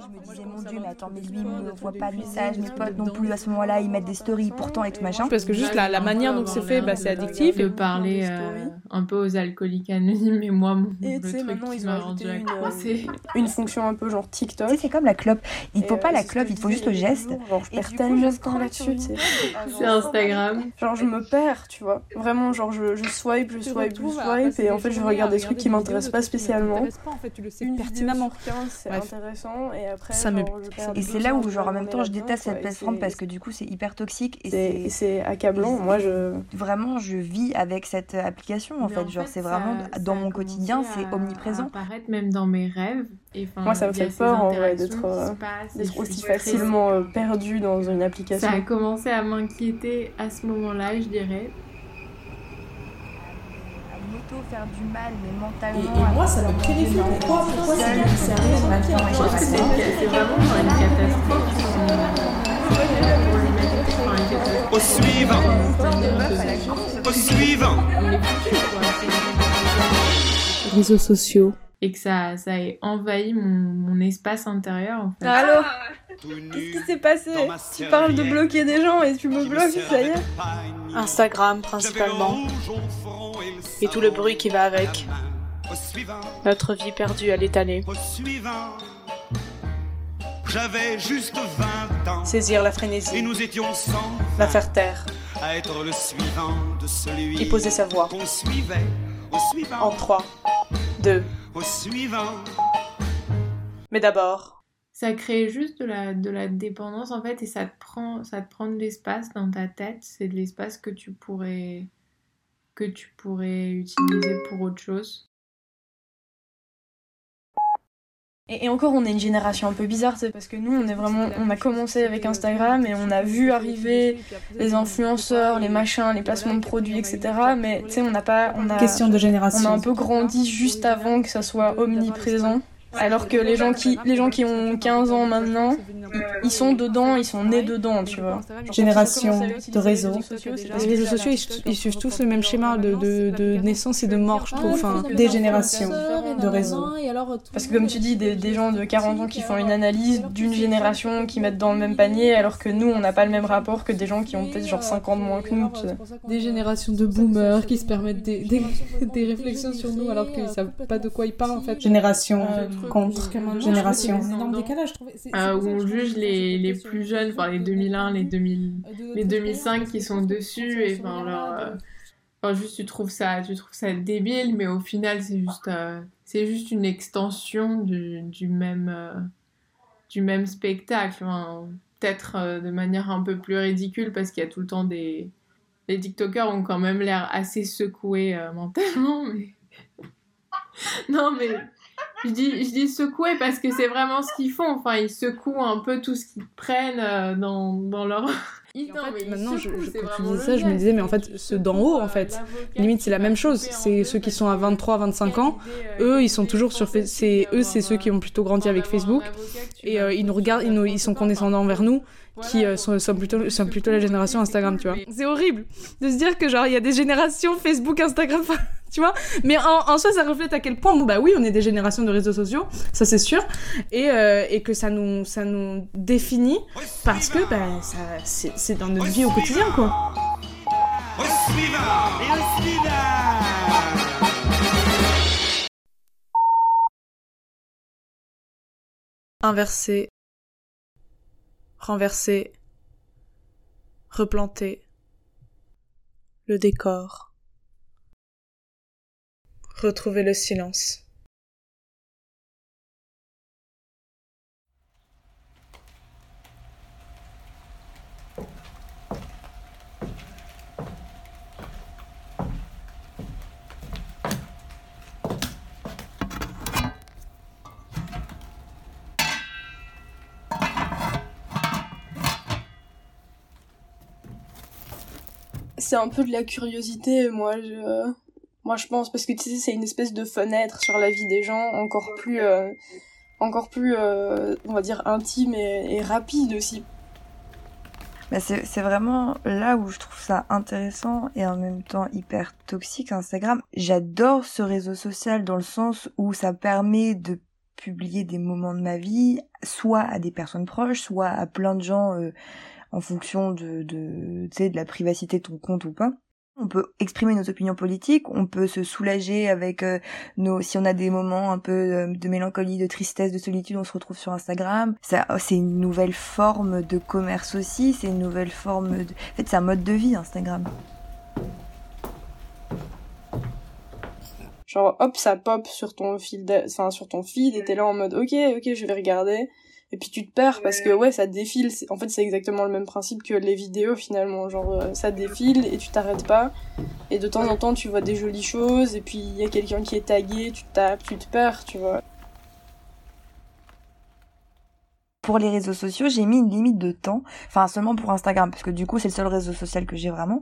je me disais, mon dieu, mais attends, mais lui, il me voit pas de message, mes potes non plus à ce moment-là, ils mettent des stories pourtant et tout machin. Parce que juste la, la manière dont c'est fait, bah, c'est addictif. De parler euh, un peu aux alcooliques anonymes, mais moi, mon, Et le tu sais, truc maintenant, ils ont m'a ajouté rendu une, euh. Une fonction un peu genre TikTok. Tu sais, c'est comme la clope. Il faut pas euh, la clope, il faut juste le geste. Genre, je perds tellement je de temps là-dessus, sur tu sais. C'est Instagram. Genre, je me perds, tu vois. Vraiment, genre, je, swipe, je swipe, je swipe, et en fait, je regarde des trucs qui m'intéressent pas spécialement. m'intéressent pas, en fait, tu le sais Une pertinemment. vidéo sur 15, c'est intéressant, et après, Ça me- je Et c'est là où, genre, en même temps, je déteste cette quoi, et plateforme parce que du coup, c'est hyper toxique et c'est- et accablant. Moi, je. Vraiment, je vis avec cette application en Mais fait. Genre, c'est ça- vraiment ça dans mon quotidien, à- c'est omniprésent. apparaître même dans mes rêves. Et, Moi, ça me fait peur, en vrai, d'être, euh, et aussi facilement euh, perdu dans une application. Ça a commencé à m'inquiéter à ce moment-là, je dirais. Faire du mal, mais Et, mentalement. et moi, ça me terrifie. Pourquoi, pourquoi c'est Je pense que c'est vraiment une catastrophe. Au suivant, au suivant. Réseaux sociaux. Et que ça, ça ait envahi mon, mon espace intérieur, en fait. Alors, Tout qu'est-ce qui s'est passé Tu parles de bloquer des gens et tu me bloques, ça y est. Instagram principalement. et, tout le bruit qui va avec. Notre vie perdue à l'étaler. au suivant. J'avais juste 20 ans. Saisir la Et frénésie. nous étions sans La faire taire. à être le suivant de celui Et poser sa voix. qu'on suivait. Au suivant, En 3, 2. Au suivant. Mais d'abord, Ça crée juste de la, de la dépendance, en fait, et ça te prend, ça te prend de l'espace dans ta tête. C'est de l'espace que tu pourrais que tu pourrais utiliser pour autre chose. Et, encore, on est une génération un peu bizarre, c'est parce que nous, on est vraiment, on a commencé avec Instagram et on a vu arriver les influenceurs, les machins, les placements de produits, etc. Mais tu sais, on n'a pas, on a, Question de génération. on a un peu grandi juste avant que ça soit omniprésent. Alors que les gens qui, les gens qui ont 15 ans maintenant, ils sont dedans, ils sont nés dedans, tu vois. Génération de réseaux. Les Les réseaux sociaux, ils, suivent tous le même schéma de, de, de naissance et de mort, je trouve. Enfin, des générations de réseaux. Parce que comme tu dis, des, des gens de 40 ans qui font une analyse d'une génération, qui mettent dans le même panier, alors que nous, on n'a pas le même rapport que des gens qui ont peut-être genre 5 ans de moins que nous. Des générations de boomers qui se permettent des, des, des réflexions sur nous alors qu'ils savent pas de quoi ils parlent en fait. Génération Euh, contre génération. Euh, pour où on juge les, les plus jeunes, enfin les 2001, les 2000, de les notre 2005 qui sont de dessus et enfin leur, euh, enfin juste tu trouves ça, tu trouves ça débile, mais au final c'est juste, euh, c'est juste une extension du, du même, euh, du même spectacle. Enfin, Peut-être euh, de manière un peu plus ridicule parce qu'il y a tout le temps des, les TikTokers ont quand même l'air assez secoués euh, mentalement, mais non mais je dis, je dis secouer parce que c'est vraiment ce qu'ils font. Enfin, ils secouent un peu tout ce qu'ils prennent euh, dans, dans leur. En Non, fait, maintenant, je, secouent, je- c'est quand tu disais ça, je me disais, mais en fait, ceux d'en haut, en fait, limite, c'est la même chose. C'est ceux qui sont à que 23, 25 ans. Eux, ils sont toujours sur Facebook. Eux, c'est ceux qui ont plutôt grandi avec Facebook. Et euh, ils nous regardent, ils, nous- ils sont condescendants envers nous, qui euh, sont, sont plutôt, sont plutôt la génération Instagram, tu vois. C'est horrible de se dire que genre il y a des générations Facebook, Instagram, tu vois. Mais en, en soi, ça reflète à quel point, bon bah oui, on est des générations de réseaux sociaux, ça c'est sûr, et, euh, et que ça nous, ça nous définit parce que bah ça, c'est c'est dans notre vie au quotidien, quoi. Inverser, renverser, replanter, le décor, retrouver le silence. C'est un peu de la curiosité, moi, je, pense, parce que tu sais, c'est une espèce de fenêtre sur la vie des gens, encore plus, euh, encore plus, euh, on va dire, intime et, rapide aussi. Bah, c'est c'est vraiment là où je trouve ça intéressant et en même temps hyper toxique Instagram. J'adore ce réseau social dans le sens où ça permet de publier des moments de ma vie, soit à des personnes proches, soit à plein de gens euh, en fonction de, de, la privacité de ton compte ou pas. On peut exprimer nos opinions politiques, on peut se soulager avec euh, nos, si on a des moments un peu euh, de mélancolie, de tristesse, de solitude, on se retrouve sur Instagram. Ça, oh, c'est une nouvelle forme de commerce aussi, c'est une nouvelle forme de, en fait, c'est un mode de vie Instagram. Genre, hop, ça pop sur ton fil, enfin, sur ton feed, et t'es là en mode, ok, ok, je vais regarder. Et puis tu te perds parce que ouais, ça défile. En fait, c'est exactement le même principe que les vidéos finalement. Genre, euh, ça défile et tu t'arrêtes pas. Et de temps en temps, tu vois des jolies choses. Et puis il y a quelqu'un qui est tagué, tu tapes, tu te perds, tu vois. Pour les réseaux sociaux, j'ai mis une limite de temps, enfin seulement pour Instagram, parce que du coup c'est le seul réseau social que j'ai vraiment,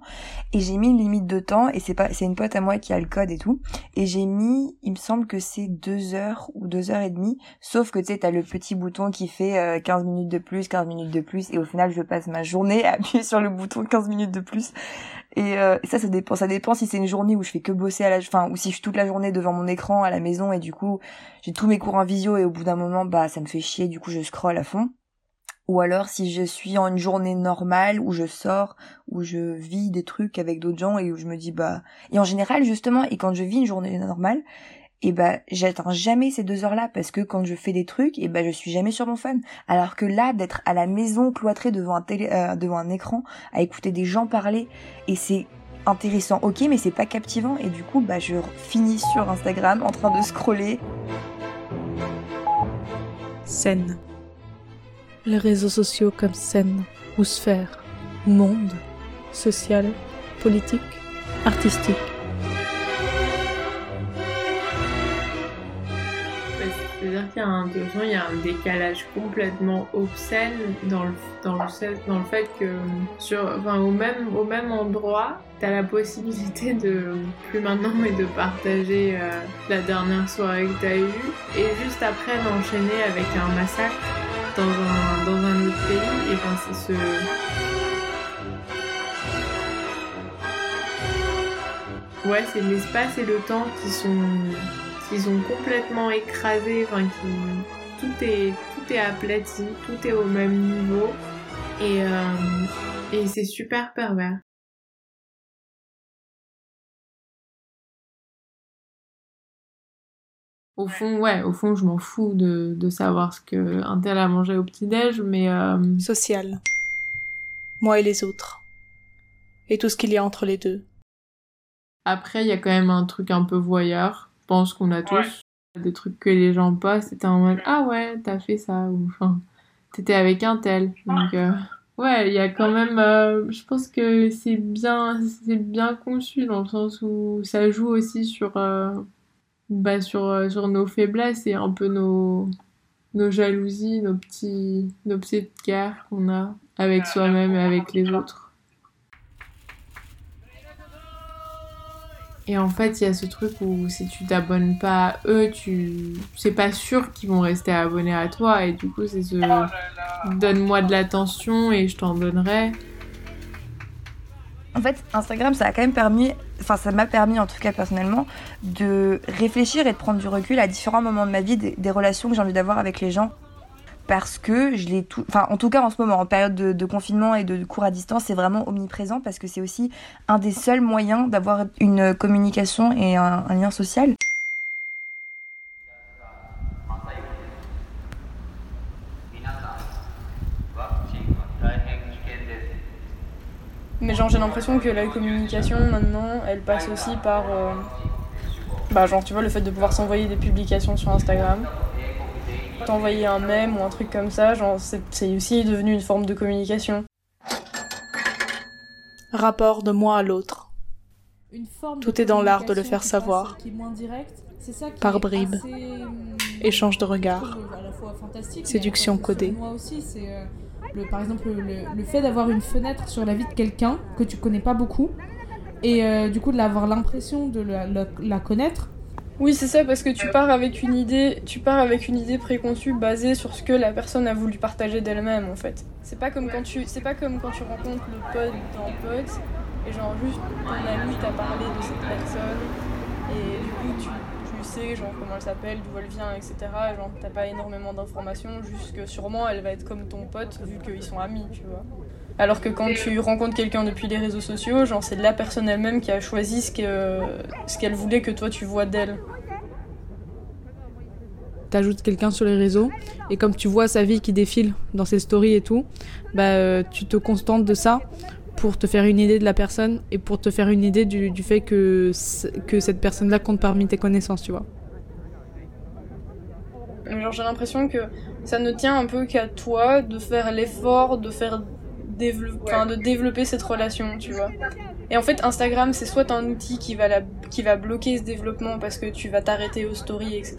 et j'ai mis une limite de temps, et c'est pas, c'est une pote à moi qui a le code et tout, et j'ai mis, il me semble que c'est deux heures ou deux heures et demie, sauf que tu sais, t'as le petit bouton qui fait euh, 15 minutes de plus, 15 minutes de plus, et au final je passe ma journée à appuyer sur le bouton 15 minutes de plus, et, euh, et ça, ça dépend, ça dépend si c'est une journée où je fais que bosser à la, enfin, ou si je suis toute la journée devant mon écran à la maison, et du coup, j'ai tous mes cours en visio, et au bout d'un moment, bah, ça me fait chier, du coup, je scrolle à fond. Ou alors si je suis en une journée normale où je sors, où je vis des trucs avec d'autres gens et où je me dis bah et en général justement et quand je vis une journée normale et bah j'atteins jamais ces deux heures là parce que quand je fais des trucs et bah je suis jamais sur mon phone alors que là d'être à la maison cloîtrée devant un euh, devant un écran à écouter des gens parler et c'est intéressant ok mais c'est pas captivant et du coup bah je finis sur Instagram en train de scroller Scène. Les réseaux sociaux comme scène ou sphère, monde, social, politique, artistique. Qu'il y a un, de il y a un décalage complètement obscène dans le, dans le, fait- que sur, enfin, au, même, au même endroit, tu as la possibilité de, plus maintenant, mais de partager euh, la dernière soirée que tu as eue et juste après d'enchaîner avec un massacre dans un, dans un autre pays. Et ben, c'est ce. Ouais, c'est l'espace et le temps qui sont qui sont complètement écrasés, enfin qui tout est tout est aplati, tout est au même niveau et euh, et c'est super pervers. Au fond, ouais, au fond, je m'en fous de, de savoir ce que un tel a mangé au petit-déj, mais euh, Social. Moi et les autres. Et tout ce qu'il y a entre les deux. Après, il y a quand même un truc un peu voyeur. Je pense qu'on a tous des trucs que les gens postent. C'était en mode ah ouais, t'as fait ça ou enfin t'étais avec un tel. Donc euh, ouais, il y a quand même. euh, je pense que c'est bien, c'est bien conçu dans le sens où ça joue aussi sur euh, bah sur sur nos faiblesses et un peu nos nos jalousies, nos petits nos petites guerres qu'on a avec soi-même et avec les autres. Et en fait, il y a ce truc où si tu t'abonnes pas à eux, tu c'est pas sûr qu'ils vont rester abonnés à toi et du coup, c'est ce donne-moi de l'attention et je t'en donnerai. En fait, Instagram, ça a quand même permis, enfin, ça m'a permis, en tout cas personnellement, de réfléchir et de prendre du recul à différents moments de ma vie, des, des relations que j'ai envie d'avoir avec les gens. Parce que je l'ai tout, enfin, en tout cas en ce moment, en période de, confinement et de cours à distance, c'est vraiment omniprésent parce que c'est aussi un des seuls moyens d'avoir une communication et un, un lien social. Mais genre j'ai l'impression que la communication maintenant, elle passe aussi par euh, bah genre tu vois le fait de pouvoir s'envoyer des publications sur Instagram, t'envoyer un mème ou un truc comme ça, genre c'est aussi devenu une forme de communication. Rapport de moi à l'autre. Une forme Tout est dans l'art de le faire savoir. passe, qui est moins directe. C'est ça qui Par bribes. assez, hum, Échange de regards. Séduction codée. sur Moi aussi, c'est euh, le, par exemple le, le fait d'avoir une fenêtre sur la vie de quelqu'un que tu connais pas beaucoup et euh, du coup d'avoir l'impression de la, la- la connaître. Oui, c'est ça parce que tu pars avec une idée, tu pars avec une idée préconçue basée sur ce que la personne a voulu partager d'elle-même en fait. C'est pas comme quand tu c'est pas comme quand tu rencontres le pote d'un pote et genre juste ton ami t'a parlé de cette personne et du coup tu, tu sais genre comment elle s'appelle, d'où elle vient, etc. Genre t'as pas énormément d'informations, juste que sûrement elle va être comme ton pote vu qu'ils sont amis, tu vois. Alors que quand tu rencontres quelqu'un depuis les réseaux sociaux, genre c'est la personne elle-même qui a choisi ce que ce qu'elle voulait que toi tu vois d'elle. T'ajoutes quelqu'un sur les réseaux et comme tu vois sa vie qui défile dans ses stories et tout, bah euh, tu te contentes de ça pour te faire une idée de la personne et pour te faire une idée du, du fait que, que cette personne-là compte parmi tes connaissances, tu vois. Genre j'ai l'impression que ça ne tient un peu qu'à toi de faire l'effort de faire dévelop- enfin, de développer cette relation, tu vois. Et en fait Instagram c'est soit un outil qui va la qui va bloquer ce développement parce que tu vas t'arrêter aux stories etc.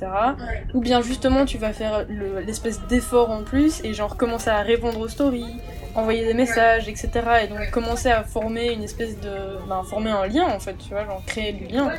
Ou bien justement tu vas faire le- l'espèce d'effort en plus et genre commencer à répondre aux stories, envoyer des messages etc. Et donc commencer à former une espèce de ben, former un lien en fait, tu vois, genre créer du lien.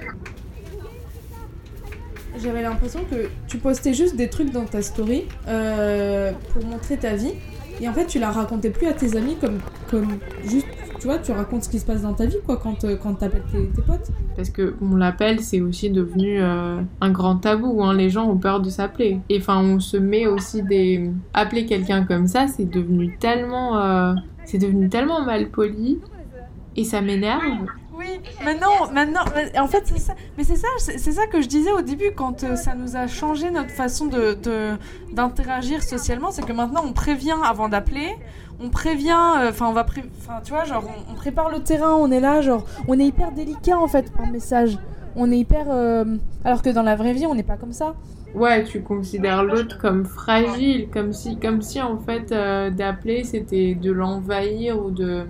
J'avais l'impression que tu postais juste des trucs dans ta story euh, pour montrer ta vie. Et en fait, tu la racontais plus à tes amis comme, comme juste, tu vois, tu racontes ce qui se passe dans ta vie, quoi, quand, euh, quand t'appelles tes, tes potes. Parce que on l'appelle, c'est aussi devenu euh, un grand tabou. Hein. Les gens ont peur de s'appeler. Et enfin, on se met aussi des. Appeler quelqu'un comme ça, c'est devenu tellement. euh, C'est devenu tellement mal poli. Et ça m'énerve. Oui, maintenant, maintenant, en fait, c'est ça. Mais c'est ça, c'est ça que je disais au début quand euh, ça nous a changé notre façon de d'interagir socialement, c'est que maintenant on prévient avant d'appeler, on prévient, euh, enfin on va, enfin tu vois, genre on, prépare le terrain, on est là, genre on est hyper délicat en fait par message. On est hyper, euh, alors que dans la vraie vie on n'est pas comme ça. Ouais, tu considères l'autre comme fragile, comme si, comme si en fait d'appeler c'était de l'envahir ou de.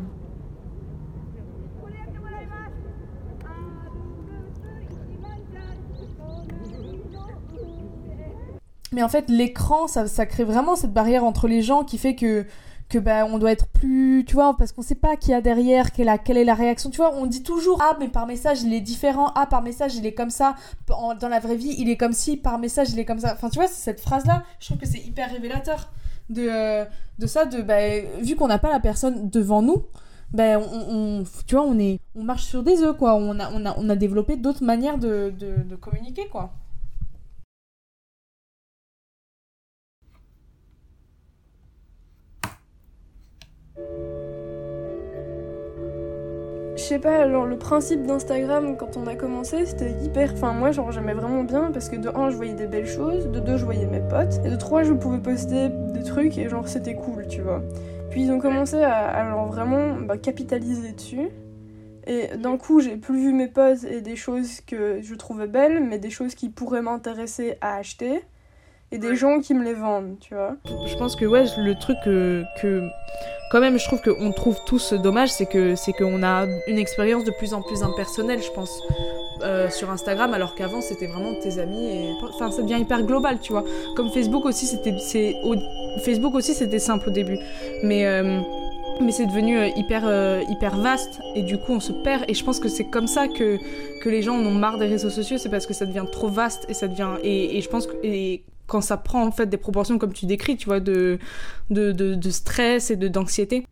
Mais en fait, l'écran, ça, crée vraiment cette barrière entre les gens qui fait que que bah on doit être plus tu vois parce qu'on sait pas qui y a derrière quelle, est la réaction. Tu vois on dit toujours ah mais par message il est différent. Ah par message il est comme ça. Dans la vraie vie il est comme si par message il est comme ça. Enfin tu vois cette phrase là je trouve que c'est hyper révélateur de euh, ça bah, vu qu'on n'a pas la personne devant nous ben on, tu vois on est on marche sur des œufs quoi. On a on a on a développé d'autres manières de, de, de communiquer quoi Je sais pas, genre le principe d'Instagram quand on a commencé, c'était hyper. Enfin, moi, genre, j'aimais vraiment bien parce que de un, je voyais des belles choses, de deux, je voyais mes potes, et de trois, je pouvais poster des trucs et genre, c'était cool, tu vois. Puis ils ont commencé à, vraiment bah, capitaliser dessus. Et d'un coup, j'ai plus vu mes potes et des choses que je trouvais belles, mais des choses qui pourraient m'intéresser à acheter, et des gens qui me les vendent, tu vois. je pense que ouais le truc que, que quand même je trouve qu'on trouve tous dommage c'est que c'est qu'on a une expérience de plus en plus impersonnelle je pense euh, sur Instagram alors qu'avant c'était vraiment tes amis et enfin ça devient hyper global tu vois. Comme Facebook aussi c'était c'est au- Facebook aussi c'était simple au début. Mais euh, mais c'est devenu euh, hyper euh, hyper vaste et du coup on se perd. Et je pense que c'est comme ça que que les gens en ont marre des réseaux sociaux c'est parce que ça devient trop vaste et ça devient et, et je pense que et quand ça prend en fait des proportions comme tu décris, tu vois, de, de, de, de stress et d'anxiété.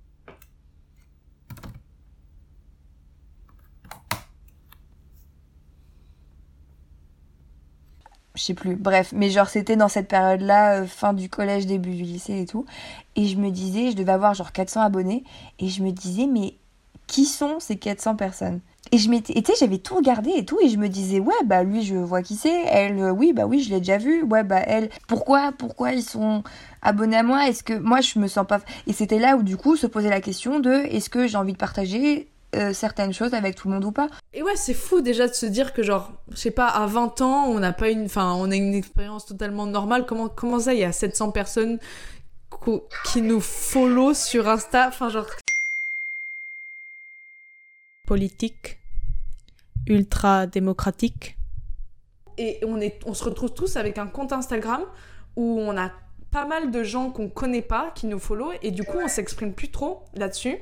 je sais plus, bref, mais genre c'était dans cette période-là, euh, fin du collège, début du lycée et tout, et je me disais, je devais avoir genre 400 abonnés, et je me disais, mais qui sont ces 400 personnes? Et je m'étais, j'avais tout regardé et tout, et je me disais, ouais, bah lui, je vois qui c'est, elle, euh, oui, bah oui, je l'ai déjà vu, ouais, bah elle, pourquoi, pourquoi ils sont abonnés à moi? Est-ce que moi, je me sens pas... Et c'était là où du coup se posait la question de, est-ce que j'ai envie de partager euh, certaines choses avec tout le monde ou pas? Et ouais, c'est fou déjà de se dire que genre, je sais pas, à 20 ans, on n'a pas une, enfin, on a une expérience totalement normale. Comment, comment ça, il y a 700 personnes qui nous follow sur Insta, enfin genre. Politique, ultra démocratique. Et on est, on se retrouve tous avec un compte Instagram où on a pas mal de gens qu'on connaît pas qui nous follow et du coup on s'exprime plus trop là-dessus.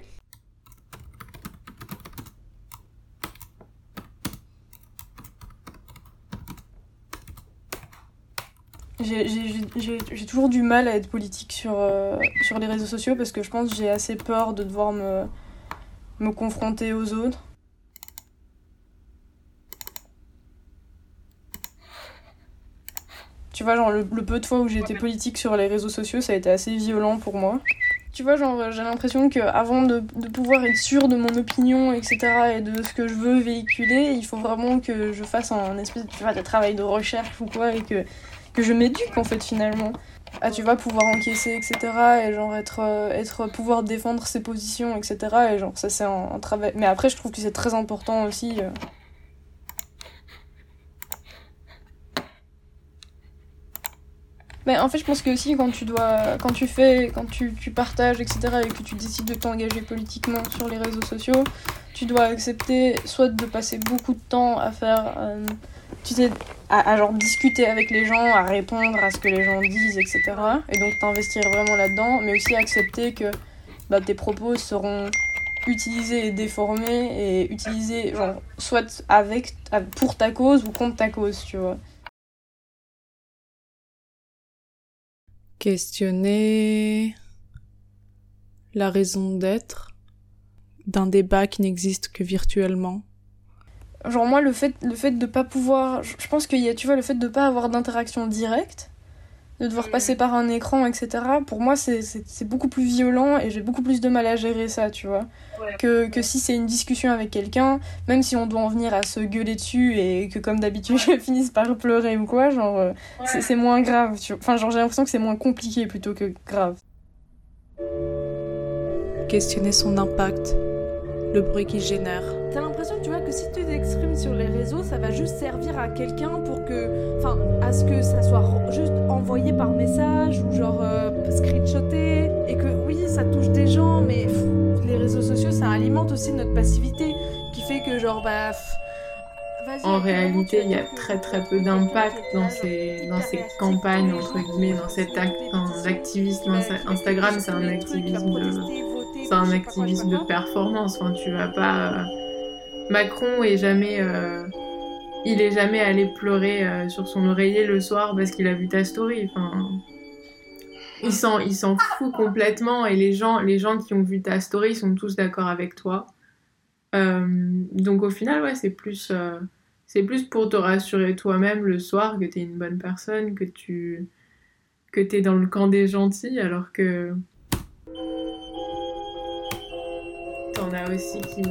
J'ai toujours du mal à être politique sur, euh, sur les réseaux sociaux parce que je pense que j'ai assez peur de devoir me, me confronter aux autres. Tu vois, genre, le, le peu de fois où j'ai été politique sur les réseaux sociaux, ça a été assez violent pour moi. Tu vois, genre, j'ai l'impression que avant de, de pouvoir être sûre de mon opinion, etc., et de ce que je veux véhiculer, il faut vraiment que je fasse un espèce tu vois, de travail de recherche ou quoi, et que, que je m'éduque, en fait, finalement. Ah, tu vas pouvoir encaisser, etc., et genre, être, euh, être pouvoir défendre ses positions, etc., et genre, ça, c'est un, travail. Mais après, je trouve que c'est très important aussi. euh, Mais en fait, je pense que aussi quand tu dois, quand tu fais, quand tu, partages, etc., et que tu décides de t'engager politiquement sur les réseaux sociaux, tu dois accepter soit de passer beaucoup de temps à faire, euh, tu sais, à, genre discuter avec les gens, à répondre à ce que les gens disent, etc. Et donc t'investir vraiment là-dedans, mais aussi accepter que bah, tes propos seront utilisés et déformés et utilisés genre soit avec, pour ta cause ou contre ta cause, tu vois. Questionner la raison d'être d'un débat qui n'existe que virtuellement. Genre moi le fait le fait de pas pouvoir je pense qu'il y a tu vois le fait de pas avoir d'interaction directe de devoir passer par un écran etc pour moi c'est beaucoup plus violent et j'ai beaucoup plus de mal à gérer ça tu vois. Que que si c'est une discussion avec quelqu'un même si on doit en venir à se gueuler dessus et que comme d'habitude je finisse par pleurer ou quoi genre euh, c'est c'est moins grave tu vois. enfin genre j'ai l'impression que c'est moins compliqué plutôt que grave. Questionner son impact, le bruit qu'il génère. L'impression, tu vois, que si tu t'exprimes sur les réseaux, ça va juste servir à quelqu'un pour que. Enfin, à ce que ça soit juste envoyé par message ou genre euh, screenshoté. Et que oui, ça touche des gens, mais pff, les réseaux sociaux, ça alimente aussi notre passivité qui fait que, genre, bah. pff, En réalité, il y a très très peu d'impact dans ces, dans ces campagnes, entre guillemets, dans cet fait act, des dans l'activisme. fait Instagram, c'est un activisme de, c'est un activisme de performance. Enfin, tu vas pas. Macron est jamais. euh, Il est jamais allé pleurer euh, sur son oreiller le soir parce qu'il a vu ta story. Enfin, il s'en, il s'en fout complètement et les gens, les gens qui ont vu ta story sont tous d'accord avec toi. Euh, donc au final, ouais, c'est plus, c'est plus pour te rassurer toi-même le soir que t'es une bonne personne, que tu, que t'es dans le camp des gentils, alors que t'en as aussi qui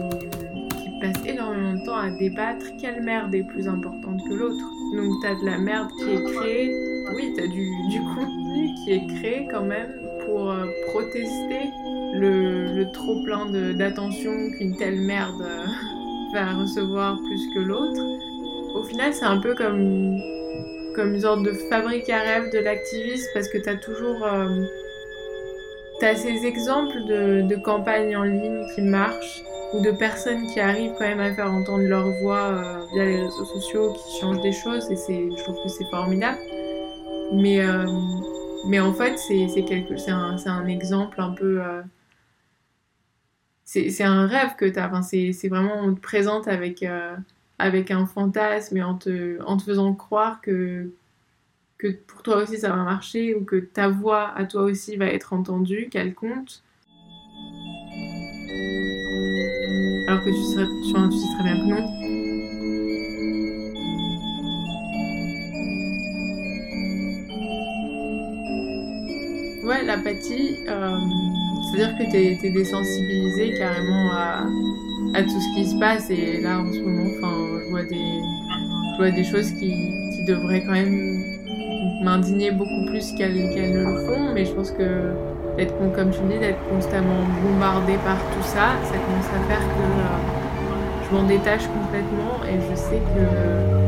passent énormément de temps à débattre quelle merde est plus importante que l'autre. Donc t'as de la merde qui est créée, oui, t'as du, du contenu qui est créé quand même pour euh, protester le, trop plein d'attention qu'une telle merde euh, va recevoir plus que l'autre. Au final, c'est un peu comme, comme une sorte de fabrique à rêve de l'activisme parce que t'as toujours. euh, T'as ces exemples de, de campagnes en ligne qui marchent ou de personnes qui arrivent quand même à faire entendre leur voix euh, via les réseaux sociaux, qui changent des choses et je trouve que c'est formidable. Mais, euh, mais en fait, c'est, un, un exemple un peu. euh, c'est, un rêve que t'as. Enfin, c'est, vraiment, on te présente avec, avec un fantasme et en te, en te faisant croire que, que pour toi aussi ça va marcher ou que ta voix à toi aussi va être entendue, qu'elle compte. Alors que tu tu sais très bien que non. Ouais, l'apathie, euh, c'est-à-dire que t'es es désensibilisé carrément à, tout ce qui se passe et là en ce moment, je vois des, je vois des choses qui, devraient quand même m'indigner beaucoup plus qu'elles qu'elles ne le font, mais je pense que d'être, comme tu dis, d'être constamment bombardé par tout ça, ça commence à faire que euh, je m'en détache complètement et je sais que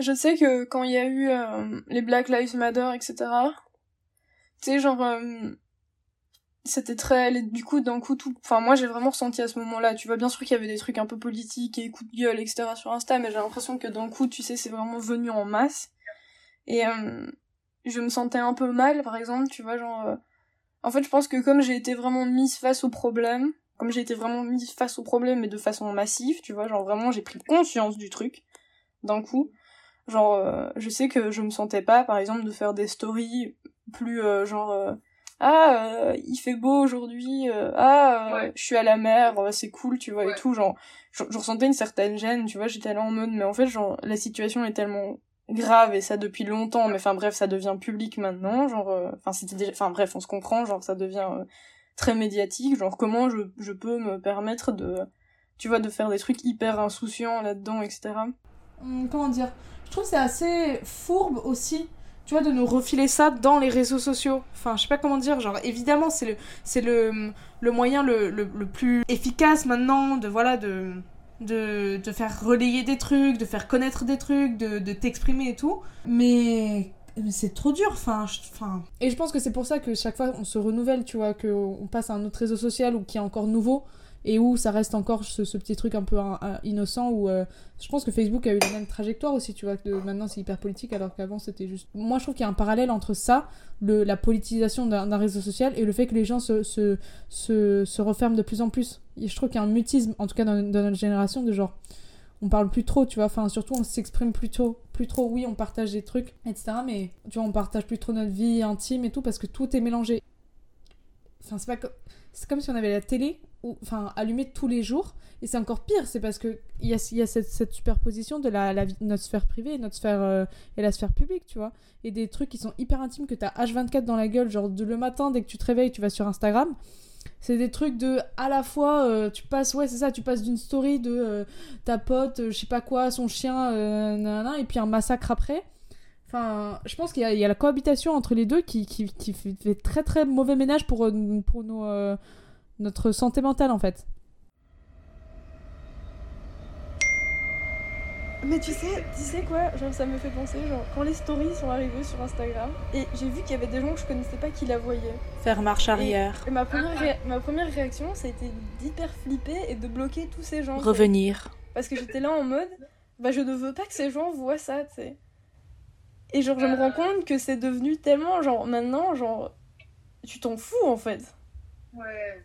Je sais que quand il y a eu euh, les Black Lives Matter, etc., tu sais, genre, euh, c'était très, du coup, d'un coup, tout, enfin, moi, j'ai vraiment ressenti à ce moment-là, tu vois, bien sûr qu'il y avait des trucs un peu politiques et coups de gueule, etc., sur Insta, mais j'ai l'impression que d'un coup, tu sais, c'est vraiment venu en masse. Et euh, je me sentais un peu mal, par exemple, tu vois, genre, en fait, je pense que comme j'ai été vraiment mise face au problème, comme j'ai été vraiment mise face au problème, mais de façon massive, tu vois, genre, vraiment, j'ai pris conscience du truc, d'un coup. Genre, euh, je sais que je me sentais pas, par exemple, de faire des stories plus euh, genre euh, ah euh, il fait beau aujourd'hui, euh, ah euh, Ouais. je suis à la mer, euh, c'est cool, tu vois et tout. Genre, je, je ressentais une certaine gêne, tu vois. J'étais là en mode, mais en fait, genre la situation est tellement grave et ça depuis longtemps mais enfin bref ça devient public maintenant genre euh, enfin c'était déjà enfin bref on se comprend genre ça devient euh, très médiatique genre comment je, je peux me permettre de tu vois de faire des trucs hyper insouciants là-dedans etc Hum, comment dire? Je trouve c'est assez fourbe aussi, tu vois, de nous refiler ça dans les réseaux sociaux. Enfin, je sais pas comment dire, genre, évidemment, c'est le, c'est le, le moyen le, le, le plus efficace maintenant de, voilà, de, de, de faire relayer des trucs, de faire connaître des trucs, de, de t'exprimer et tout. Mais c'est trop dur, enfin, enfin. Et je pense que c'est pour ça que chaque fois on se renouvelle, tu vois, qu'on passe à un autre réseau social ou qui est encore nouveau et où ça reste encore ce, ce petit truc un peu innocent où euh, je pense que Facebook a eu la même trajectoire aussi, tu vois, que maintenant c'est hyper politique alors qu'avant c'était juste. Moi je trouve qu'il y a un parallèle entre ça, le, la politisation d'un réseau social et le fait que les gens se, se, se, se referment de plus en plus. Je trouve qu'il y a un mutisme, en tout cas dans, notre génération, de genre. On parle plus trop, tu vois, enfin surtout on s'exprime plus trop, plus trop, oui on partage des trucs, etc. Mais tu vois, on partage plus trop notre vie intime et tout parce que tout est mélangé. Enfin, c'est pas c'est comme si on avait la télé enfin allumée tous les jours. Et c'est encore pire c'est parce que il y a, y a cette, cette superposition de la, notre sphère privée et notre sphère euh, et la sphère publique tu vois. Et des trucs qui sont hyper intimes que t'as H24 dans la gueule genre le matin dès que tu te réveilles tu vas sur Instagram. C'est des trucs de à la fois euh, tu passes ouais c'est ça tu passes d'une story de euh, ta pote je sais pas quoi son chien nanana, et puis un massacre après. Enfin, je pense qu'il y, y a la cohabitation entre les deux qui, qui, qui fait très très mauvais ménage pour, pour nos, notre santé mentale en fait. Mais tu sais, tu sais quoi, genre ça me fait penser, genre quand les stories sont arrivées sur Instagram, et j'ai vu qu'il y avait des gens que je connaissais pas qui la voyaient. Faire marche arrière. Et ma première, ma première réaction, ça a été d'hyper flipper et de bloquer tous ces gens. Revenir. Parce que j'étais là en mode, bah je ne veux pas que ces gens voient ça, tu sais. Et genre je me rends compte que c'est devenu tellement, genre maintenant, genre, tu t'en fous en fait.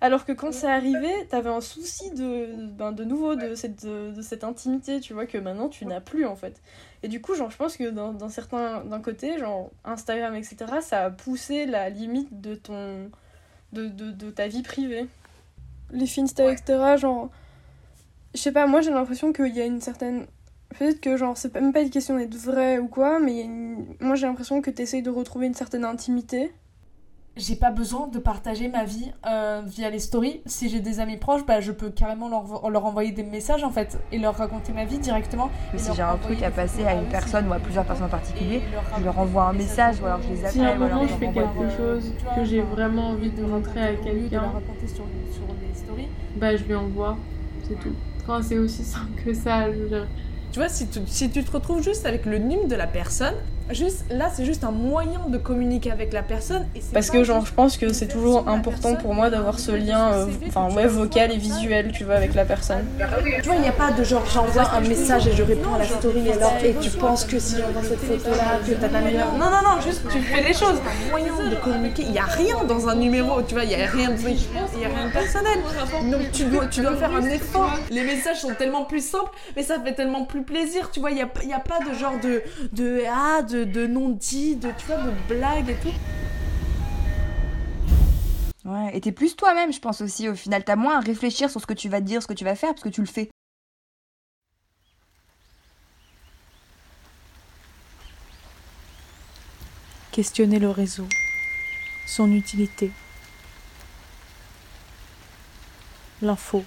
Alors que quand c'est arrivé, t'avais un souci de, ben, de nouveau de cette, de, de cette intimité, tu vois, que maintenant tu n'as plus en fait. Et du coup, genre, je pense que d'un d'un certain d'un côté, genre Instagram, etc., ça a poussé la limite de ton. de, de, de ta vie privée. Les Finsta, etc., genre. Je sais pas, moi j'ai l'impression qu'il y a une certaine. Peut-être que, genre, c'est même pas une question d'être vrai ou quoi, mais une- moi j'ai l'impression que t'essayes de retrouver une certaine intimité. J'ai pas besoin de partager ma vie euh, via les stories. Si j'ai des amis proches, bah, je peux carrément leur, leur envoyer des messages en fait et leur raconter ma vie directement. Mais si j'ai un truc à passer à une personne ou à plusieurs personnes en particulier, leur je leur envoie un message ou alors je les de- Si à appelle un ou alors moment je fais leur envoie quelque chose que j'ai vraiment envie de montrer à quelqu'un, bah je lui envoie, c'est tout. Enfin, c'est aussi simple que ça, je. Tu vois, si tu, si tu te retrouves juste avec le nume de la personne, juste là, c'est juste un moyen de communiquer avec la personne. Et Parce que genre je pense que c'est toujours important pour moi d'avoir ce lien euh, enfin ouais vocal et visuel tu vois avec la personne. Tu vois, il n'y a pas de genre j'envoie un message et je réponds à la story alors et tu penses que si j'envoie cette photo là que t'as ta meilleure. Non, non, non, juste tu fais les choses. Un moyen de communiquer. Il n'y a rien dans un numéro, tu vois, il n'y a rien de il y a rien de personnel. Donc tu dois, tu dois faire un effort. Les messages sont tellement plus simples, mais ça fait tellement plus plaisir, tu vois. Il n'y a, il y a pas de genre de, de, ah, de, de non-dit, de, tu vois, de blagues et tout. Ouais, et t'es plus toi-même, je pense aussi, au final. T'as moins à réfléchir sur ce que tu vas dire, ce que tu vas faire, parce que tu le fais. Questionner le réseau. Son utilité. L'info.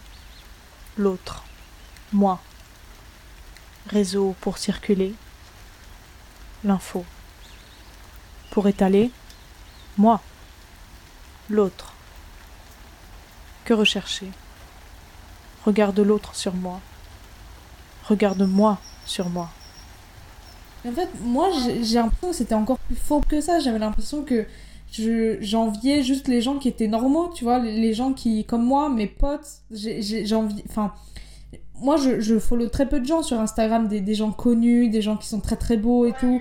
L'autre. Moi. Réseau pour circuler. L'info. Pour étaler. Moi. L'autre. Que rechercher? Regarde l'autre sur moi. Regarde-moi sur moi. En fait, moi, j'ai l'impression que c'était encore plus faux que ça. J'avais l'impression que je j'enviais juste les gens qui étaient normaux, tu vois, les gens qui, comme moi, mes potes, j'envie, enfin, moi, je, je follow très peu de gens sur Instagram, des, des gens connus, des gens qui sont très très beaux et tout.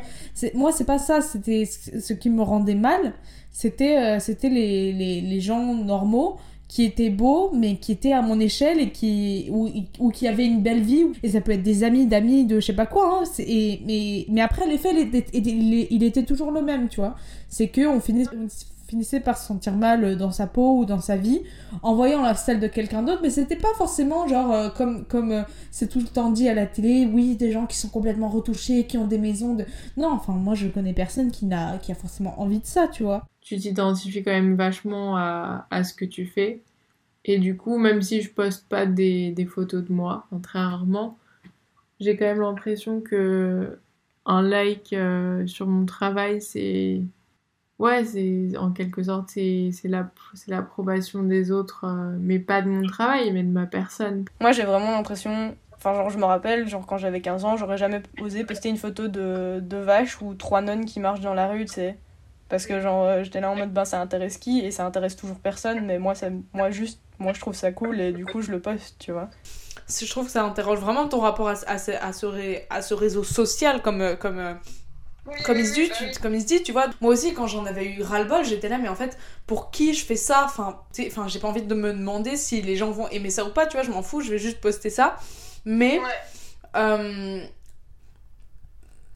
Moi, c'est pas ça, c'était ce qui me rendait mal, c'était euh, c'était les, les, les gens normaux qui était beau, mais qui était à mon échelle et qui ou, ou qui avait une belle vie. Et ça peut être des amis d'amis de je sais pas quoi. Hein, et, mais, mais après, l'effet, il était, il, était toujours le même, tu vois. C'est que on on finissait par se sentir mal dans sa peau ou dans sa vie en voyant la celle de quelqu'un d'autre, mais c'était pas forcément genre euh, comme comme euh, c'est tout le temps dit à la télé, oui, des gens qui sont complètement retouchés, qui ont des maisons de non, enfin moi je connais personne qui n'a qui a forcément envie de ça, tu vois. tu t'identifies quand même vachement à, à ce que tu fais. Et du coup, même si je poste pas des, des photos de moi, très rarement, j'ai quand même l'impression que un like euh, sur mon travail, c'est. Ouais, c'est en quelque sorte, c'est c'est la- c'est l'approbation des autres, euh, mais pas de mon travail, mais de ma personne. Moi, j'ai vraiment l'impression. Enfin, genre, je me rappelle, genre, quand j'avais 15 ans, j'aurais jamais osé poster une photo de, de vaches ou trois nonnes qui marchent dans la rue, tu sais. Parce que, genre, euh, j'étais là en mode, ben, ça intéresse qui Et ça intéresse toujours personne, mais moi, ça, moi, juste, moi, je trouve ça cool et du coup, je le poste, tu vois. Je trouve que ça interroge vraiment ton rapport à, à ce, à ce ré- à ce réseau social comme, euh, comme, comme, il se dit, tu, comme il se dit, tu vois. Moi aussi, quand j'en avais eu ras-le-bol, j'étais là, mais en fait, pour qui je fais ça? Enfin, tu sais, enfin, j'ai pas envie de me demander si les gens vont aimer ça ou pas, tu vois, je m'en fous, je vais juste poster ça. Mais. euh,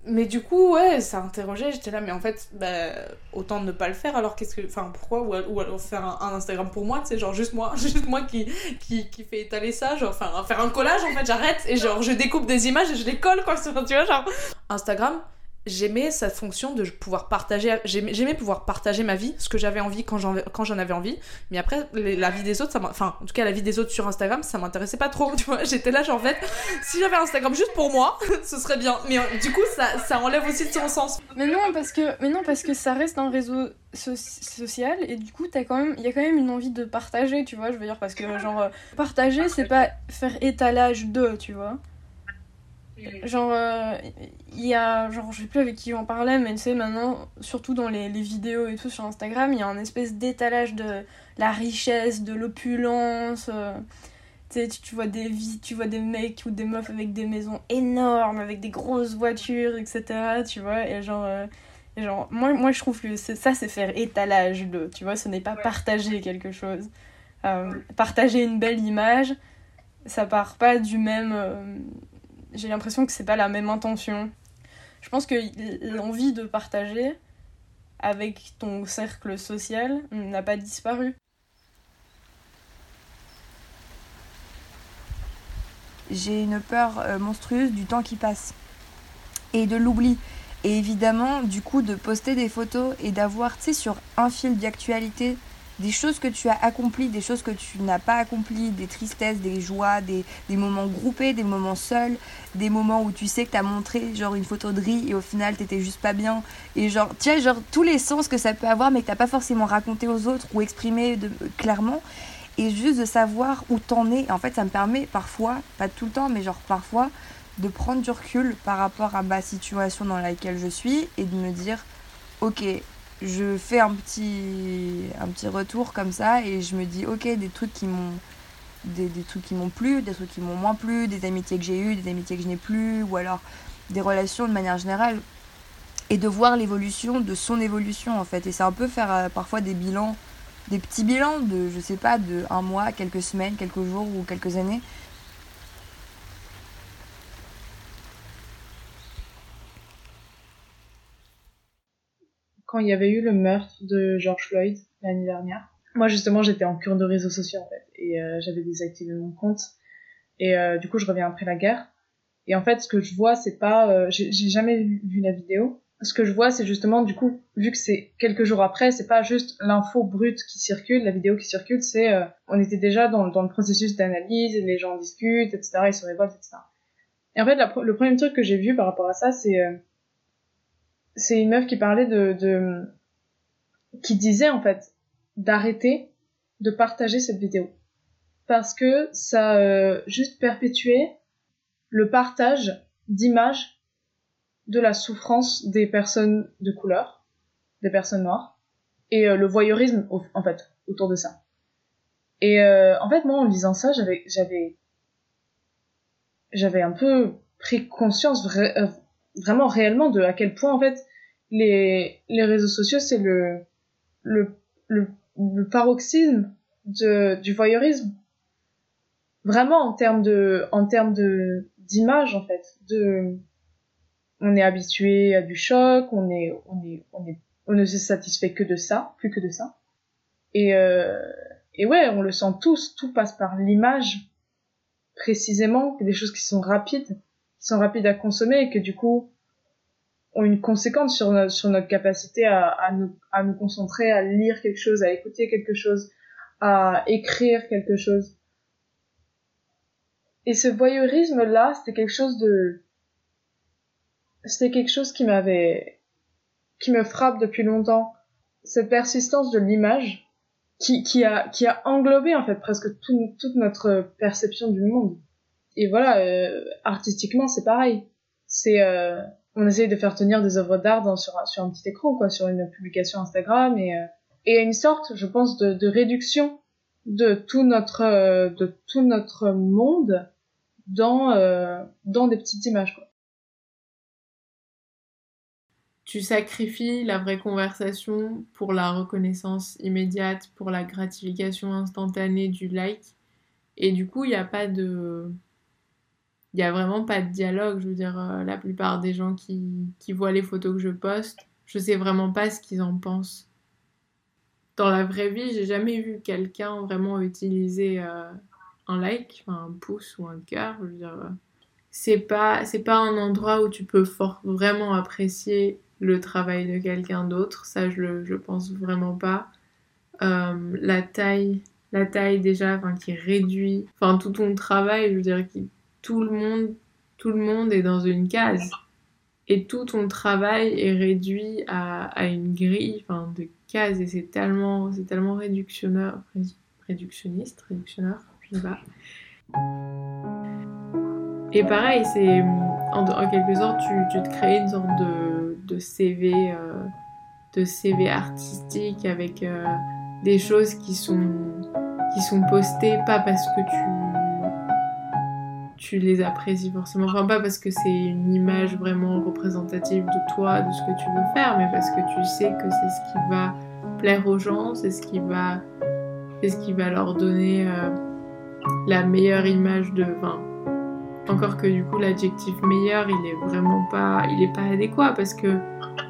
mais du coup, ouais, ça interrogeait, j'étais là, mais en fait, bah, autant ne pas le faire, alors qu'est-ce que. Enfin, pourquoi? Ou, ou alors faire un, un Instagram pour moi, tu sais, genre juste moi, juste moi qui, qui, qui fait étaler ça, genre, enfin, faire un collage, en fait, j'arrête, et genre, je découpe des images et je les colle, quoi, tu vois, genre. Instagram, j'aimais cette fonction de pouvoir partager, j'aimais pouvoir partager ma vie, ce que j'avais envie quand j'en quand avais envie, mais après, la vie des autres, ça enfin, en tout cas, la vie des autres sur Instagram, ça m'intéressait pas trop, tu vois, j'étais là, genre, en fait, si j'avais Instagram juste pour moi, ce serait bien, mais euh, du coup, ça, ça enlève aussi de son sens. Mais non, parce que, mais non, parce que ça reste un réseau so- social et du coup, t'as quand même, il y a quand même une envie de partager, tu vois. Je veux dire, parce que, genre, euh, partager, c'est pas faire étalage de, tu vois. Genre, euh, il y a, genre, je sais plus avec qui j'en parlais, mais tu sais, maintenant, surtout dans les, les vidéos et tout sur Instagram, il y a un espèce d'étalage de la richesse, de l'opulence. euh, tu sais, tu, vois des vies, tu vois des mecs ou des meufs avec des maisons énormes, avec des grosses voitures, etc. Tu vois, et genre, euh, et genre moi, moi je trouve que ça, c'est faire étalage de, tu vois, ce n'est pas partager quelque chose. Euh, partager une belle image, ça part pas du même. J'ai l'impression que c'est pas la même intention. Je pense que l'envie de partager avec ton cercle social n'a pas disparu. j'ai une peur euh, monstrueuse du temps qui passe et de l'oubli. Et évidemment, du coup, de poster des photos et d'avoir, tu sais, sur un fil d'actualité, des choses que tu as accomplies, des choses que tu n'as pas accomplies, des tristesses, des joies, des, des moments groupés, des moments seuls, des moments où tu sais que tu as montré genre une photo de riz et au final t'étais juste pas bien. Et genre, tu vois, genre tous les sens que ça peut avoir mais que t'as pas forcément raconté aux autres ou exprimé de, clairement. Et juste de savoir où t'en es. En fait, ça me permet parfois, pas tout le temps, mais genre parfois, de prendre du recul par rapport à ma situation dans laquelle je suis et de me dire, ok, je fais un petit, un petit retour comme ça et je me dis, ok, des trucs qui m'ont des, des trucs qui m'ont plu, des trucs qui m'ont moins plu, des amitiés que j'ai eues, des amitiés que je n'ai plus, ou alors des relations de manière générale. Et de voir l'évolution de son évolution en fait. Et c'est un peu faire euh, parfois des bilans, des petits bilans de, je sais pas, de un mois, quelques semaines, quelques jours ou quelques années. Quand il y avait eu le meurtre de George Floyd l'année dernière. Moi justement j'étais en cure de réseaux sociaux en fait et euh, j'avais désactivé mon compte. Et euh, du coup je reviens après la guerre. Et en fait ce que je vois c'est pas euh, j'ai jamais vu, la vidéo. Ce que je vois c'est justement du coup vu que c'est quelques jours après c'est pas juste l'info brute qui circule la vidéo qui circule c'est on était déjà dans, dans le processus d'analyse les gens discutent etc ils se révoltent etc et en fait le premier truc que j'ai vu par rapport à ça c'est c'est une meuf qui parlait de, de qui disait en fait d'arrêter de partager cette vidéo parce que ça euh, juste perpétuait le partage d'images de la souffrance des personnes de couleur, des personnes noires et euh, le voyeurisme en fait autour de ça. Et euh, en fait moi en lisant ça j'avais j'avais j'avais un peu pris conscience euh, vraiment réellement de à quel point en fait les, les réseaux sociaux c'est le, le, le, le paroxysme de, du voyeurisme. Vraiment en termes de, en termes de, d'image, en fait. De, on est habitué à du choc, on est, on est, on est, on ne se satisfait que de ça, plus que de ça. Et, euh, et ouais, on le sent tous, tout passe par l'image, précisément, des choses qui sont rapides, sont rapides à consommer et que du coup, ont une conséquence sur notre, sur notre capacité à, à, nous, à nous concentrer, à lire quelque chose, à écouter quelque chose, à écrire quelque chose. Et ce voyeurisme-là, c'était quelque chose de... C'était quelque chose qui m'avait... qui me frappe depuis longtemps. Cette persistance de l'image qui, qui, a, qui a englobé en fait presque tout, toute notre perception du monde. Et voilà, euh, artistiquement, c'est pareil. C'est... Euh, on essaye de faire tenir des œuvres d'art sur, sur un petit écran, quoi, sur une publication Instagram et, euh, et une sorte, je pense, de, réduction de tout notre, euh, de tout notre monde dans, euh, dans des petites images, quoi. Tu sacrifies la vraie conversation pour la reconnaissance immédiate, pour la gratification instantanée du like. Et du coup, il n'y a pas de il n'y a vraiment pas de dialogue. Je veux dire, euh, la plupart des gens qui, qui, voient les photos que je poste, je sais vraiment pas ce qu'ils en pensent. Dans la vraie vie, j'ai jamais vu quelqu'un vraiment utiliser euh, un like, un pouce ou un cœur. Je veux dire, euh, c'est pas, c'est pas un endroit où tu peux vraiment apprécier le travail de quelqu'un d'autre. Ça, je, je pense vraiment pas. la taille, la taille déjà, enfin, qui réduit, enfin, tout ton travail, je veux dire, qui tout le monde, tout le monde est dans une case. Et tout ton travail est réduit à, à une grille de cases. Et c'est tellement, c'est tellement réductionneur, réductionniste, réductionneur. Et pareil, c'est en, en, quelque sorte, tu, tu, te crées une sorte de, de CV, euh, de CV artistique avec euh, des choses qui sont, qui sont postées pas parce que tu tu les apprécies forcément. Enfin, pas parce que c'est une image vraiment représentative de toi, de ce que tu veux faire, mais parce que tu sais que c'est ce qui va plaire aux gens, c'est ce qui va, leur donner euh, la meilleure image de. Enfin, encore que du coup l'adjectif meilleur, il est vraiment pas, il est pas adéquat parce que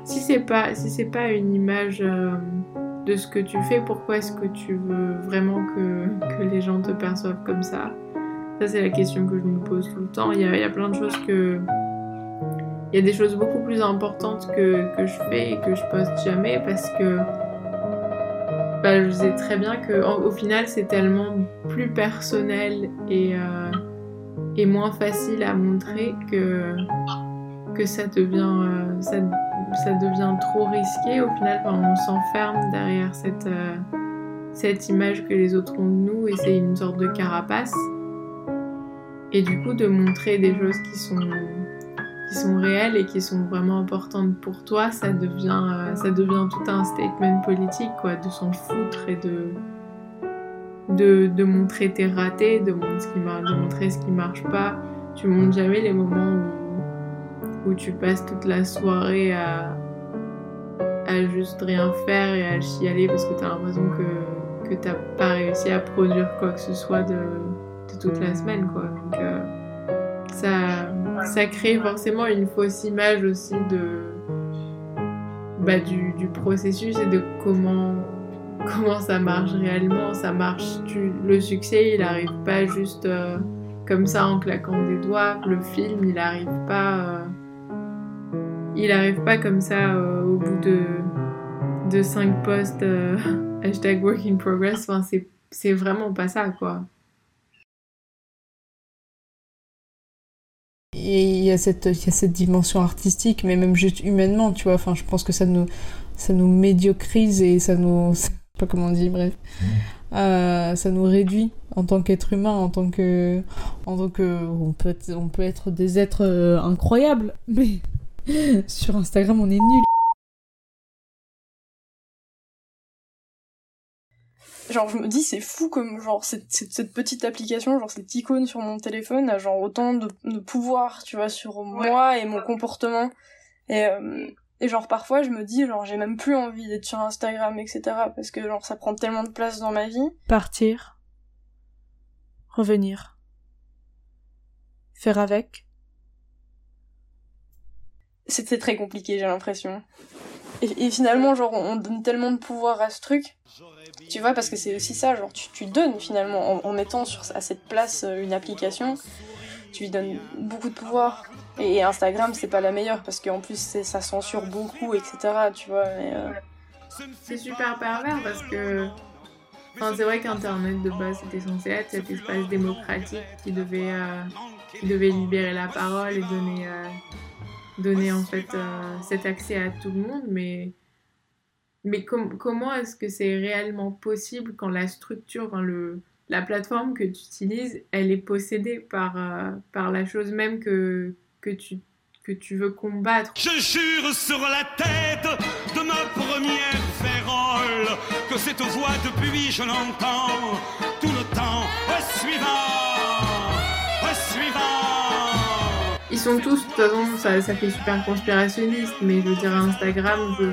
si c'est pas, si c'est pas une image euh, de ce que tu fais, pourquoi est-ce que tu veux vraiment que, que les gens te perçoivent comme ça? Ça, c'est la question que je me pose tout le temps. Il y a, plein de choses que. Il y a des choses beaucoup plus importantes que, je fais et que je poste jamais parce que. Bah, je sais très bien que au final, c'est tellement plus personnel et, euh, moins facile à montrer que, que ça devient. Euh, ça, devient trop risqué. Au final, on s'enferme derrière cette, euh, cette image que les autres ont de nous et c'est une sorte de carapace. Et du coup, de montrer des choses qui sont, qui sont réelles et qui sont vraiment importantes pour toi, ça devient, euh, ça devient tout un statement politique, quoi, de s'en foutre et de, de, de, montrer tes ratés, de montrer ce qui marche, de montrer ce qui marche pas. Tu montres jamais les moments où, où tu passes toute la soirée à, à juste rien faire et à chialer parce que tu as l'impression que, que t'as pas réussi à produire quoi que ce soit de toute la semaine, quoi. Donc, euh, ça, ça crée forcément une fausse image aussi de, bah, du, processus et de comment, comment ça marche réellement. Ça marche, le succès, il arrive pas juste euh, comme ça en claquant des doigts. Le film, il arrive pas, euh, il arrive pas comme ça au bout de, de 5 posts hashtag work in progress. Enfin, c'est, c'est vraiment pas ça, quoi. Et il y, a cette, il y a cette dimension artistique, mais même juste humainement, tu vois. Enfin, je pense que ça nous, ça nous médiocrise et ça nous. Pas comment on dit, bref. Mmh. Euh, ça nous réduit en tant qu'être humain, en tant que. En tant que. On peut être, on peut être des êtres euh, incroyables, mais sur Instagram, on est nuls. Genre je me dis c'est fou comme genre cette, cette, cette, petite application genre cette icône sur mon téléphone a genre autant de, de pouvoir tu vois sur moi et mon comportement et euh, Et genre parfois je me dis genre j'ai même plus envie d'être sur Instagram etc parce que genre ça prend tellement de place dans ma vie. Partir. Revenir. Faire avec. C'était très compliqué j'ai l'impression. Et, et, finalement genre on donne tellement de pouvoir à ce truc. Tu vois parce que c'est aussi ça genre tu, donnes finalement en, mettant à cette place euh, une application tu lui donnes beaucoup de pouvoir. Et Instagram, c'est pas la meilleure parce qu'en plus, ça censure beaucoup, etc. Tu vois. Euh... C'est super pervers parce que. Enfin, c'est vrai qu'Internet de base c'était censé être cet espace démocratique qui devait, euh, devait libérer la parole et donner, euh, donner en fait euh, cet accès à tout le monde. Mais, mais com comment est-ce que c'est réellement possible quand la structure, enfin, le, la plateforme que tu utilises, elle est possédée par, euh, par la chose même que, que, tu, que tu veux combattre? Je jure sur la tête de ma première férole que cette voix depuis je l'entends tout le temps. Suivant, sont tous, de toute façon, ça, fait super conspirationniste, mais je veux dire, Instagram, je,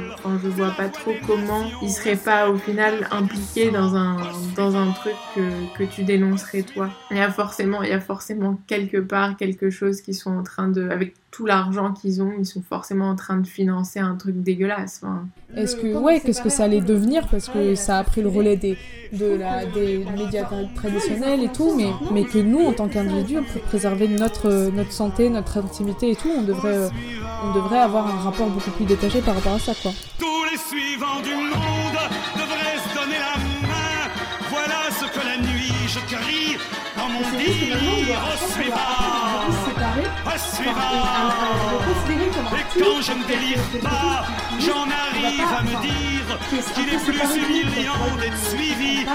je vois pas trop comment ils seraient pas au final impliqués dans un, truc que, que tu dénoncerais toi. Il y a forcément, il y a forcément quelque part quelque chose qui sont en train de, avec tout l'argent qu'ils ont, ils sont forcément en train de financer un truc dégueulasse. Enfin, Est-ce que, ouais, qu'est-ce que ça allait devenir? Parce que ça a pris le relais des, de la, des médias traditionnels et tout, mais, mais que nous, en tant qu'individus, pour préserver notre, notre santé, notre intimité et tout, on devrait, on devrait avoir un rapport beaucoup plus détaché par rapport à ça, quoi. Tous les suivants du monde devraient se donner la main. Voilà ce que la nuit je crie dans mon délire au suivant. Suivant. Et quand je ne délire pas, j'en arrive à me dire qu'il est plus humiliant d'être suivi que.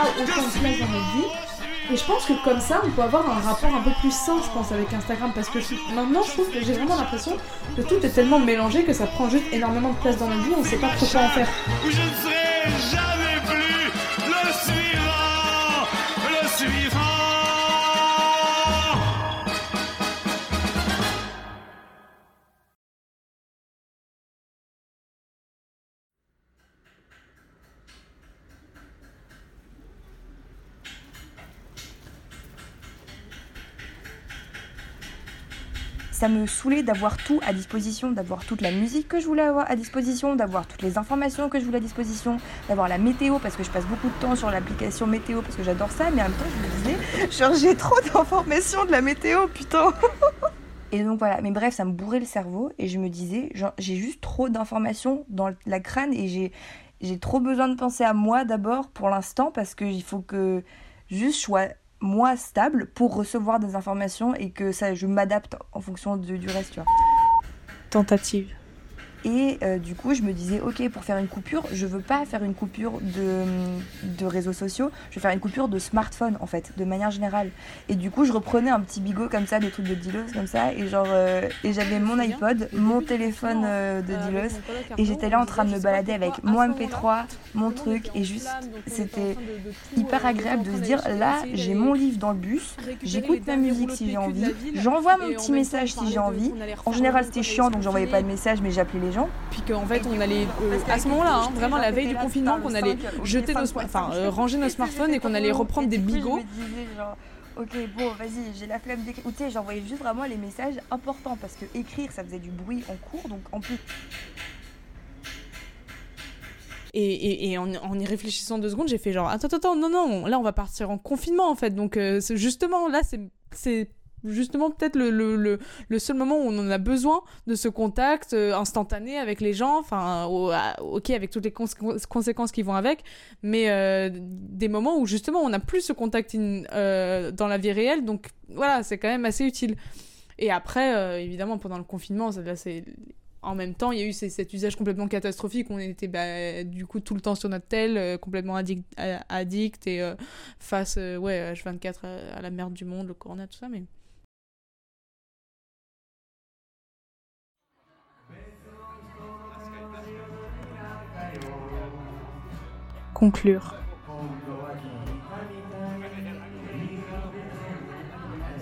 Et je pense que comme ça, on peut avoir un rapport un peu plus sain, je pense, avec Instagram. Parce que je- maintenant, je trouve que j'ai vraiment l'impression que tout est tellement mélangé que ça prend juste énormément de place dans notre vie, on sait pas trop quoi en faire. Je ne serai jamais plus le suivant, ça me saoulait d'avoir tout à disposition, d'avoir toute la musique que je voulais avoir à disposition, d'avoir toutes les informations que je voulais à disposition, d'avoir la météo parce que je passe beaucoup de temps sur l'application météo parce que j'adore ça, mais en même temps je me disais, genre j'ai trop d'informations de la météo, putain. Et donc voilà, mais bref, ça me bourrait le cerveau et je me disais, j'ai juste trop d'informations dans la crâne et j'ai j'ai trop besoin de penser à moi d'abord pour l'instant parce qu'il faut que juste je sois moi stable pour recevoir des informations et que ça je m'adapte en fonction du reste tu vois. Tentative. Et euh, du coup, je me disais, ok, pour faire une coupure, je veux pas faire une coupure de, de réseaux sociaux, je veux faire une coupure de smartphone, en fait, de manière générale. Et du coup, je reprenais un petit bigot comme ça, des trucs de Dilos, comme ça, et genre, euh, et j'avais mon iPod, mon téléphone euh, de Dilos, et j'étais là en train de me balader avec mon MP3, mon truc, et juste, c'était hyper agréable de se dire, là, j'ai mon livre dans le bus, j'écoute ma musique si j'ai envie, j'envoie mon petit message si j'ai envie. En général, c'était chiant, donc j'envoyais pas de message, mais j'appelais les gens. Puis qu'en fait, on allait, euh, à ce moment-là, hein, vraiment la veille du confinement, qu'on allait jeter nos, enfin, euh, ranger nos smartphones et qu'on allait reprendre des bigots. Ok, bon, vas-y, j'ai la flemme d'écrire. Ou tu sais, j'envoyais juste vraiment les messages importants parce que écrire, ça faisait du bruit en cours, donc en plus. Et, et, et en, en y réfléchissant deux secondes, j'ai fait genre, attends, attends, non, non, là, on va partir en confinement, en fait. Donc, euh, justement, là, c'est justement peut-être le, le, le, seul moment où on en a besoin de ce contact euh, instantané avec les gens, enfin, ok, avec toutes les cons- conséquences qui vont avec, mais euh, des moments où justement on n'a plus ce contact euh, dans la vie réelle, donc voilà, c'est quand même assez utile. Et après, évidemment, pendant le confinement, là, c'est en même temps, il y a eu cet usage complètement catastrophique. On était bah, du coup tout le temps sur notre tel, complètement addict, addict et face ouais, H24 à, à la merde du monde, le corona, tout ça. Mais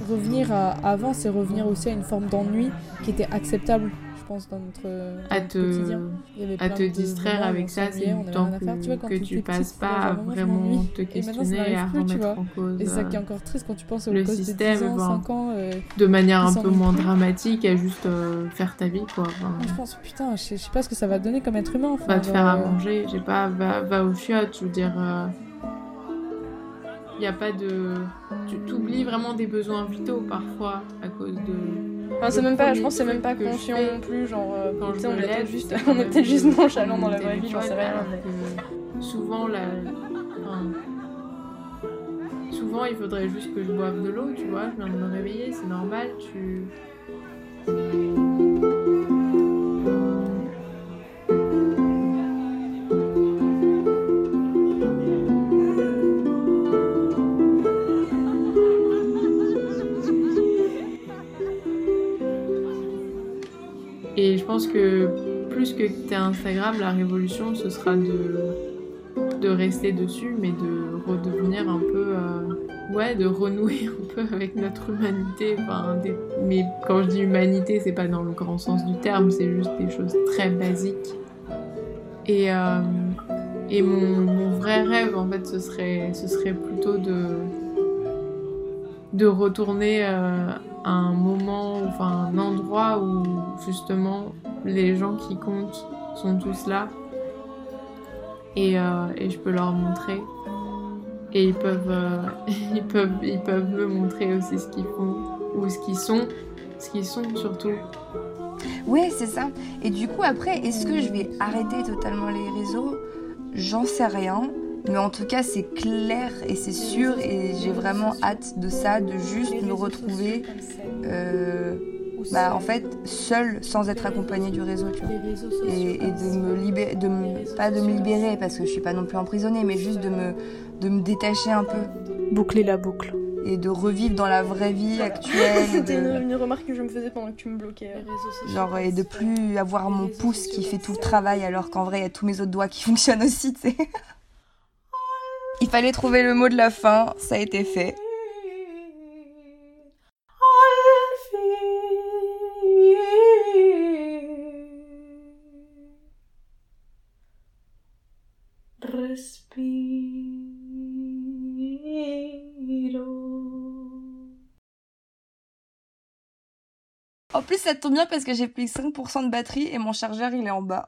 Revenir à avant, c'est revenir aussi à une forme d'ennui qui était acceptable, pense, dans notre, dans à notre te, quotidien. Il y avait à plein te de distraire avec ça, c'est du temps. Tu vois, que, quand que t'étais tu passes pas à vraiment te questionner et à plus, remettre en cause Et ça qui est euh, encore triste quand tu penses aux le de système, 10 ans, ben, 5 ans. euh, de manière un peu moins plus. dramatique à juste euh, faire ta vie quoi. Enfin, je pense, putain, je sais, je sais pas ce que ça va donner comme être humain. Enfin, va te faire à euh, manger, j'ai pas, va, va aux chiottes, je veux dire. Il y a pas de. Tu t'oublies vraiment des besoins vitaux parfois à cause de. Enfin, c'est même pas, je pense que c'est même pas conscient non plus, genre, euh, tu sais, on est peut-être juste, on est peut-être juste nonchalant dans la vraie vie, j'en sais téléphone, rien, souvent la. enfin, souvent il faudrait juste que je boive de l'eau, tu vois, je viens de me réveiller, c'est normal, tu. Pense que plus que t'es Instagram, la révolution, ce sera de, de rester dessus, mais de redevenir un peu. euh, ouais, de renouer un peu avec notre humanité. Enfin, des- mais quand je dis humanité, c'est pas dans le grand sens du terme, c'est juste des choses très basiques. Et, euh, et mon, mon vrai rêve, en fait, ce serait, ce serait plutôt de, de retourner euh, un moment, enfin un endroit où justement les gens qui comptent sont tous là et, euh, et je peux leur montrer et ils peuvent, euh, ils peuvent, ils peuvent me montrer aussi ce qu'ils font ou ce qu'ils sont, ce qu'ils sont surtout. Ouais, c'est ça. Et du coup, après, est-ce que je vais arrêter totalement les réseaux? J'en sais rien. Mais en tout cas, c'est clair et c'est sûr. Et j'ai vraiment hâte de ça, de juste me retrouver, euh, bah, en fait, seule sans être accompagnée du réseau, tu vois. Et, et de me libérer, de me- pas de me libérer parce que je suis pas non plus emprisonnée, mais juste de me, de me détacher un peu Boucler la boucle. et de revivre dans la vraie vie actuelle. C'était de- une, une remarque que je me faisais pendant que tu me bloquais. Genre, et de plus avoir mon pouce qui fait tout le travail alors qu'en vrai, il y a tous mes autres doigts qui fonctionnent aussi, tu sais. Il fallait trouver le mot de la fin, ça a été fait. En plus, ça tombe bien parce que j'ai pris 5% de batterie et mon chargeur, il est en bas.